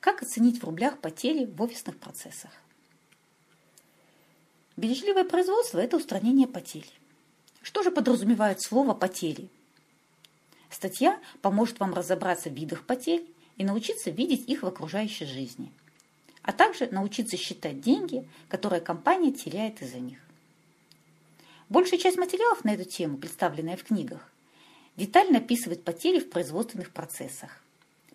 Как оценить в рублях потери в офисных процессах? Бережливое производство – это устранение потерь. Что же подразумевает слово «потери»? Статья поможет вам разобраться в видах потерь и научиться видеть их в окружающей жизни, а также научиться считать деньги, которые компания теряет из-за них. Большая часть материалов на эту тему, представленная в книгах, детально описывает потери в производственных процессах.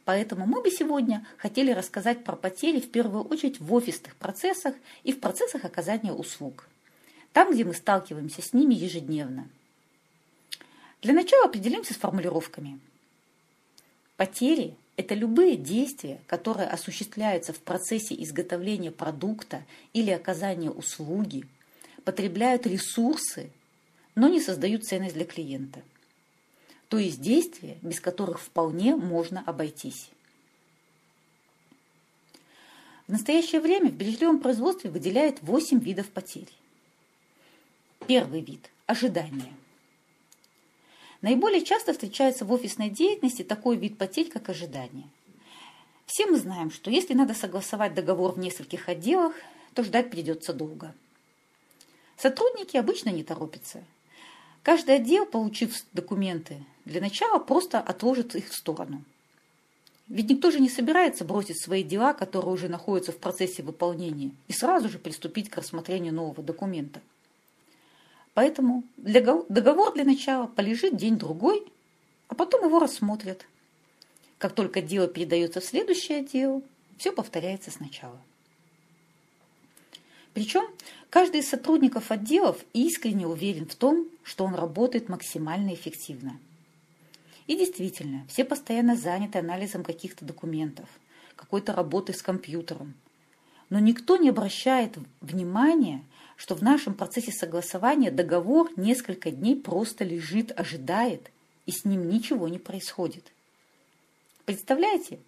Поэтому мы бы сегодня хотели рассказать про потери в первую очередь в офисных процессах и в процессах оказания услуг, там, где мы сталкиваемся с ними ежедневно. Для начала определимся с формулировками. Потери – это любые действия, которые осуществляются в процессе изготовления продукта или оказания услуги, потребляют ресурсы, но не создают ценность для клиента. То есть действия, без которых вполне можно обойтись. В настоящее время в бережливом производстве выделяют 8 видов потерь. Первый вид – ожидание – Наиболее часто встречается в офисной деятельности такой вид потерь, как ожидание. Все мы знаем, что если надо согласовать договор в нескольких отделах, то ждать придется долго. Сотрудники обычно не торопятся. Каждый отдел, получив документы, для начала просто отложит их в сторону. Ведь никто же не собирается бросить свои дела, которые уже находятся в процессе выполнения, и сразу же приступить к рассмотрению нового документа. Поэтому договор для начала полежит день-другой, а потом его рассмотрят. Как только дело передается в следующее отдел, все повторяется сначала. Причем каждый из сотрудников отделов искренне уверен в том, что он работает максимально эффективно. И действительно, все постоянно заняты анализом каких-то документов, какой-то работы с компьютером. Но никто не обращает внимания что в нашем процессе согласования договор несколько дней просто лежит, ожидает, и с ним ничего не происходит. Представляете?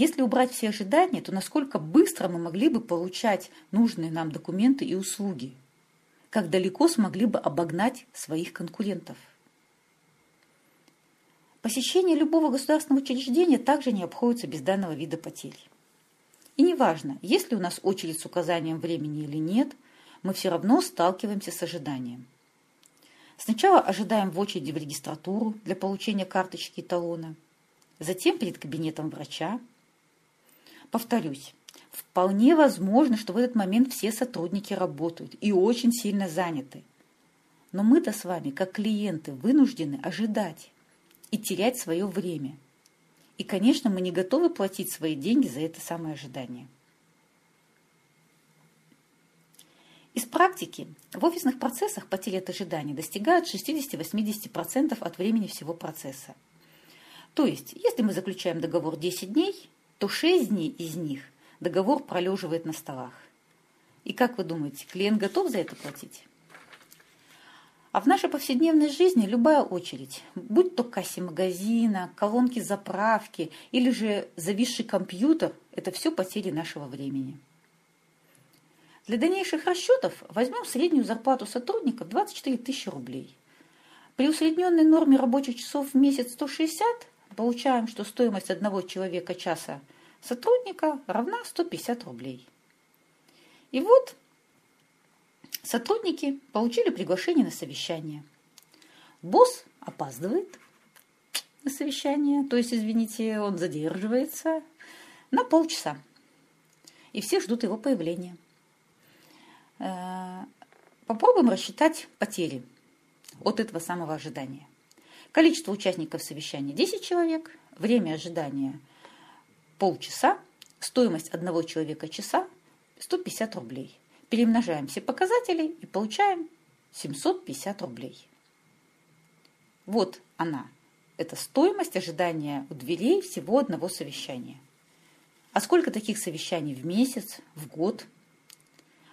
Если убрать все ожидания, то насколько быстро мы могли бы получать нужные нам документы и услуги? Как далеко смогли бы обогнать своих конкурентов? Посещение любого государственного учреждения также не обходится без данного вида потерь. И неважно, есть ли у нас очередь с указанием времени или нет – мы все равно сталкиваемся с ожиданием. Сначала ожидаем в очереди в регистратуру для получения карточки и талона, затем перед кабинетом врача. Повторюсь, вполне возможно, что в этот момент все сотрудники работают и очень сильно заняты. Но мы-то с вами, как клиенты, вынуждены ожидать и терять свое время. И, конечно, мы не готовы платить свои деньги за это самое ожидание. Из практики в офисных процессах потери от ожидания достигают 60-80% от времени всего процесса. То есть, если мы заключаем договор 10 дней, то 6 дней из них договор пролеживает на столах. И как вы думаете, клиент готов за это платить? А в нашей повседневной жизни любая очередь, будь то кассе магазина, колонки заправки или же зависший компьютер, это все потери нашего времени. Для дальнейших расчетов возьмем среднюю зарплату сотрудников 24 тысячи рублей. При усредненной норме рабочих часов в месяц 160 получаем, что стоимость одного человека часа сотрудника равна 150 рублей. И вот сотрудники получили приглашение на совещание. Босс опаздывает на совещание, то есть, извините, он задерживается на полчаса. И все ждут его появления. Э, попробуем рассчитать потери от этого самого ожидания. Количество участников совещания 10 человек, время ожидания полчаса, стоимость одного человека часа 150 рублей. Перемножаем все показатели и получаем 750 рублей. Вот она. Это стоимость ожидания у дверей всего одного совещания. А сколько таких совещаний в месяц, в год –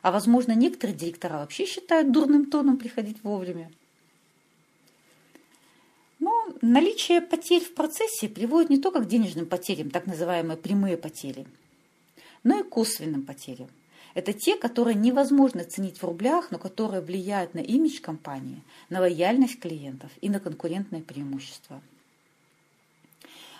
а, возможно, некоторые директора вообще считают дурным тоном приходить вовремя. Наличие потерь в процессе приводит не только к денежным потерям, так называемые прямые потери, но и к косвенным потерям. Это те, которые невозможно ценить в рублях, но которые влияют на имидж компании, на лояльность клиентов и на конкурентное преимущество.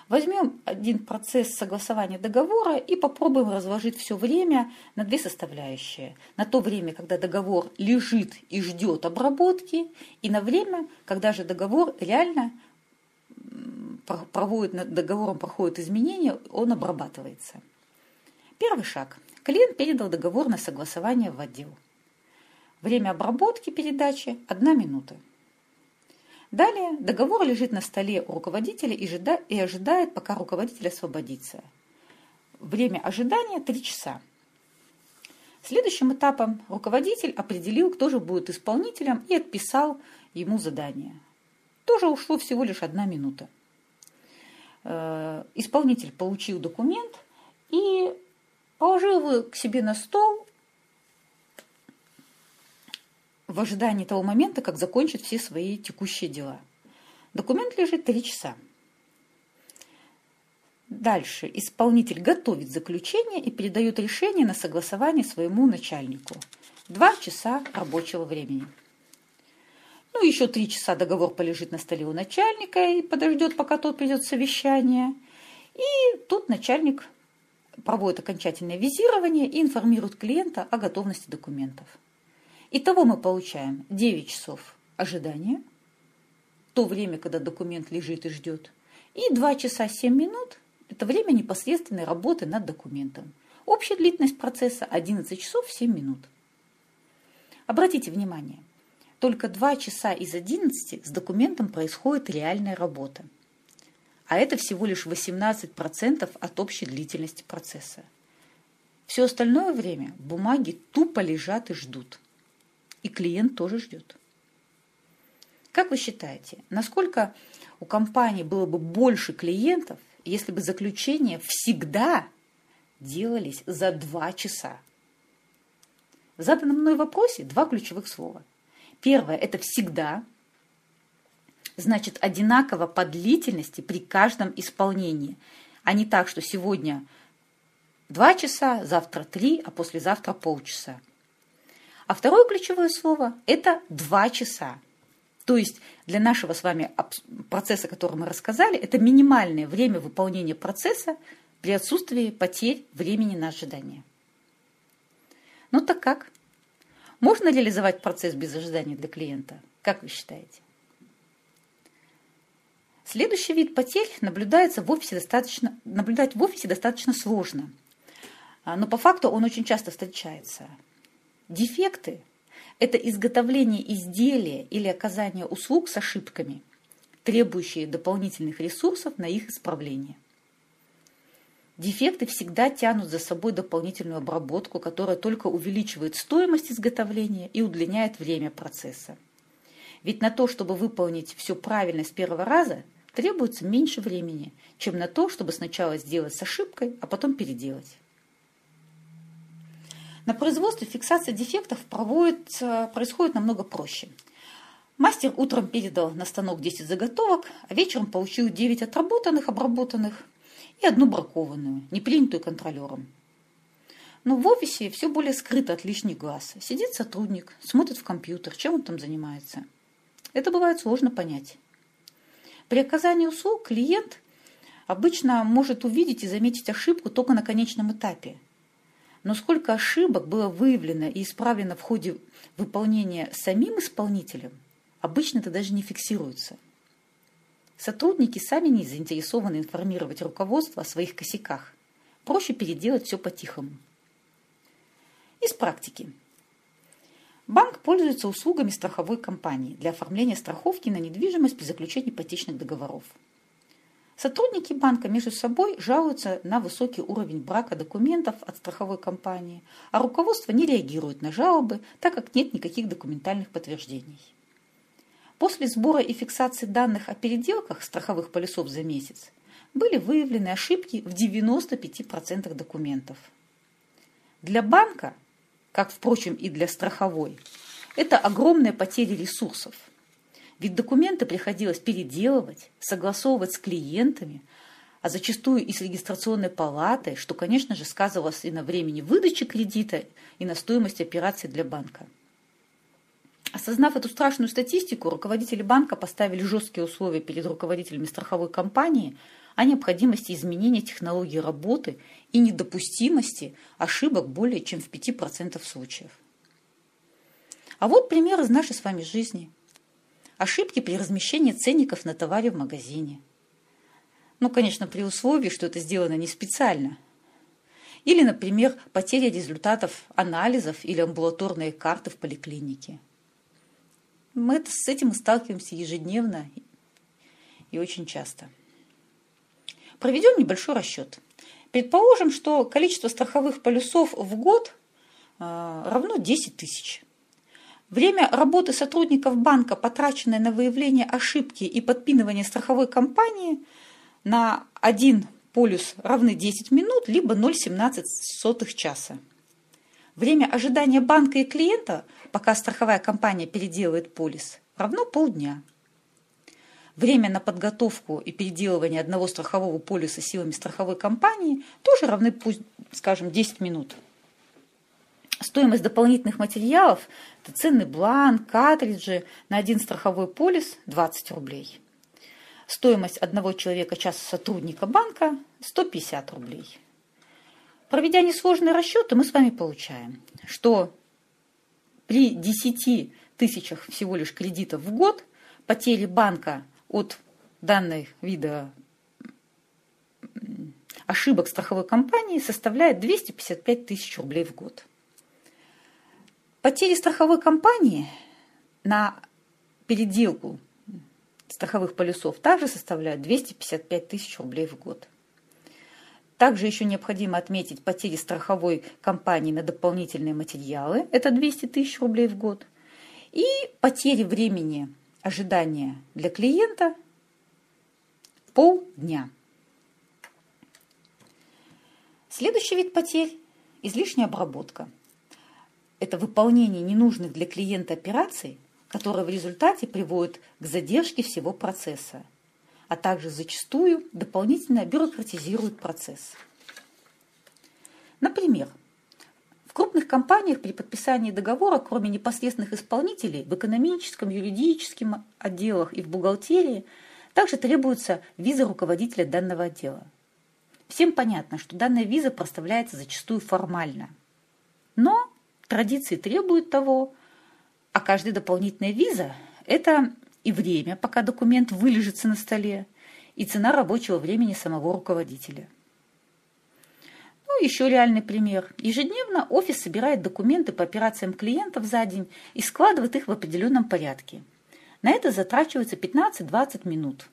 Возьмем один процесс согласования договора и попробуем разложить все время на две составляющие. На то время, когда договор лежит и ждет обработки, и на время, когда же договор реально проводит, над договором проходит изменения, он обрабатывается. Первый шаг. Клиент передал договор на согласование в отдел. Время обработки передачи – одна минута. Далее договор лежит на столе у руководителя и ожидает, пока руководитель освободится. Время ожидания – 3 часа. Следующим этапом руководитель определил, кто же будет исполнителем и отписал ему задание. Тоже ушло всего лишь одна минута. Э, исполнитель получил документ и положил его к себе на стол в ожидании того момента, как закончит все свои текущие дела. Документ лежит три часа. Дальше исполнитель готовит заключение и передает решение на согласование своему начальнику. Два часа рабочего времени. Ну, еще три часа договор полежит на столе у начальника и подождет, пока тот придет совещание. И тут начальник проводит окончательное визирование и информирует клиента о готовности документов. Итого мы получаем 9 часов ожидания, то время, когда документ лежит и ждет, и 2 часа 7 минут – это время непосредственной работы над документом. Общая длительность процесса 11 часов 7 минут. Обратите внимание, только 2 часа из 11 с документом происходит реальная работа. А это всего лишь 18% от общей длительности процесса. Все остальное время бумаги тупо лежат и ждут и клиент тоже ждет. Как вы считаете, насколько у компании было бы больше клиентов, если бы заключения всегда делались за два часа? В заданном мной вопросе два ключевых слова. Первое – это «всегда», значит одинаково по длительности при каждом исполнении, а не так, что сегодня два часа, завтра три, а послезавтра полчаса. А второе ключевое слово – это два часа. То есть для нашего с вами процесса, который мы рассказали, это минимальное время выполнения процесса при отсутствии потерь времени на ожидание. Ну так как? Можно реализовать процесс без ожидания для клиента? Как вы считаете? Следующий вид потерь наблюдается в офисе достаточно, наблюдать в офисе достаточно сложно. А, но по факту он очень часто встречается – Дефекты – это изготовление изделия или оказание услуг с ошибками, требующие дополнительных ресурсов на их исправление. Дефекты всегда тянут за собой дополнительную обработку, которая только увеличивает стоимость изготовления и удлиняет время процесса. Ведь на то, чтобы выполнить все правильно с первого раза, требуется меньше времени, чем на то, чтобы сначала сделать с ошибкой, а потом переделать. На производстве фиксация дефектов проводится, происходит намного проще. Мастер утром передал на станок 10 заготовок, а вечером получил 9 отработанных, обработанных и одну бракованную, не принятую контролером. Но в офисе все более скрыто от лишних глаз. Сидит сотрудник, смотрит в компьютер, чем он там занимается. Это бывает сложно понять. При оказании услуг клиент обычно может увидеть и заметить ошибку только на конечном этапе – но сколько ошибок было выявлено и исправлено в ходе выполнения самим исполнителем, обычно это даже не фиксируется. Сотрудники сами не заинтересованы информировать руководство о своих косяках. Проще переделать все по-тихому. Из практики. Банк пользуется услугами страховой компании для оформления страховки на недвижимость при заключении ипотечных договоров. Сотрудники банка между собой жалуются на высокий уровень брака документов от страховой компании, а руководство не реагирует на жалобы, так как нет никаких документальных подтверждений. После сбора и фиксации данных о переделках страховых полисов за месяц были выявлены ошибки в 95% документов. Для банка, как, впрочем, и для страховой, это огромная потеря ресурсов – ведь документы приходилось переделывать, согласовывать с клиентами, а зачастую и с регистрационной палатой, что, конечно же, сказывалось и на времени выдачи кредита, и на стоимости операций для банка. Осознав эту страшную статистику, руководители банка поставили жесткие условия перед руководителями страховой компании о необходимости изменения технологии работы и недопустимости ошибок более чем в 5% случаев. А вот пример из нашей с вами жизни. Ошибки при размещении ценников на товаре в магазине. Ну, конечно, при условии, что это сделано не специально. Или, например, потеря результатов анализов или амбулаторные карты в поликлинике. Мы с этим сталкиваемся ежедневно и очень часто. Проведем небольшой расчет. Предположим, что количество страховых полюсов в год э, равно 10 тысяч. Время работы сотрудников банка, потраченное на выявление ошибки и подпинывание страховой компании на один полюс равны 10 минут, либо 0,17 часа. Время ожидания банка и клиента, пока страховая компания переделывает полис, равно полдня. Время на подготовку и переделывание одного страхового полиса силами страховой компании тоже равны, пусть, скажем, 10 минут. Стоимость дополнительных материалов – это ценный бланк, картриджи на один страховой полис – 20 рублей. Стоимость одного человека часа сотрудника банка – 150 рублей. Проведя несложные расчеты, мы с вами получаем, что при 10 тысячах всего лишь кредитов в год потери банка от данной вида ошибок страховой компании составляет 255 тысяч рублей в год. Потери страховой компании на переделку страховых полюсов также составляют 255 тысяч рублей в год. Также еще необходимо отметить потери страховой компании на дополнительные материалы, это 200 тысяч рублей в год, и потери времени ожидания для клиента полдня. Следующий вид потерь – излишняя обработка. Это выполнение ненужных для клиента операций, которые в результате приводят к задержке всего процесса – а также зачастую дополнительно бюрократизируют процесс. Например, в крупных компаниях при подписании договора, кроме непосредственных исполнителей, в экономическом, юридическом отделах и в бухгалтерии также требуется виза руководителя данного отдела. Всем понятно, что данная виза проставляется зачастую формально. Но традиции требуют того, а каждая дополнительная виза – это и время, пока документ вылежится на столе, и цена рабочего времени самого руководителя. Ну, еще реальный пример. Ежедневно офис собирает документы по операциям клиентов за день и складывает их в определенном порядке. На это затрачивается 15-20 минут.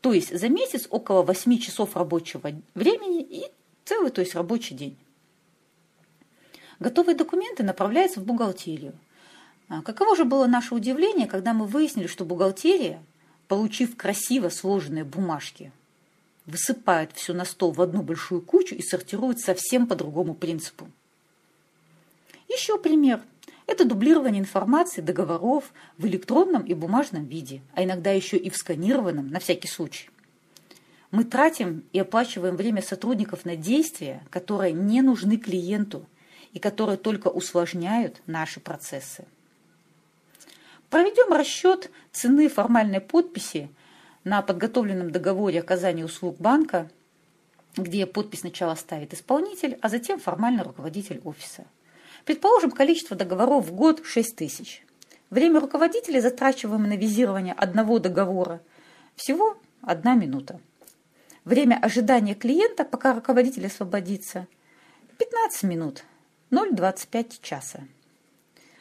То есть за месяц около 8 часов рабочего времени и целый, то есть рабочий день. Готовые документы направляются в бухгалтерию – каково же было наше удивление, когда мы выяснили, что бухгалтерия, получив красиво сложенные бумажки, высыпает все на стол в одну большую кучу и сортирует совсем по другому принципу. Еще пример. Это дублирование информации, договоров в электронном и бумажном виде, а иногда еще и в сканированном, на всякий случай. Мы тратим и оплачиваем время сотрудников на действия, которые не нужны клиенту и которые только усложняют наши процессы. Проведем расчет цены формальной подписи на подготовленном договоре оказания услуг банка, где подпись сначала ставит исполнитель, а затем формальный руководитель офиса. Предположим, количество договоров в год 6 тысяч. Время руководителя, затрачиваемое на визирование одного договора, всего одна минута. Время ожидания клиента, пока руководитель освободится, 15 минут, 0,25 часа.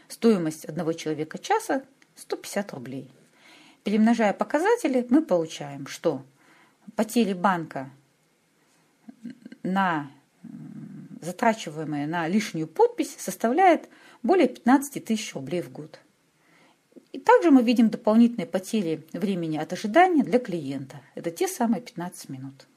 Стоимость одного человека часа 150 рублей. Перемножая показатели, мы получаем, что потери банка на затрачиваемые на лишнюю подпись составляет более 15 тысяч рублей в год. И также мы видим дополнительные потери времени от ожидания для клиента. Это те самые 15 минут.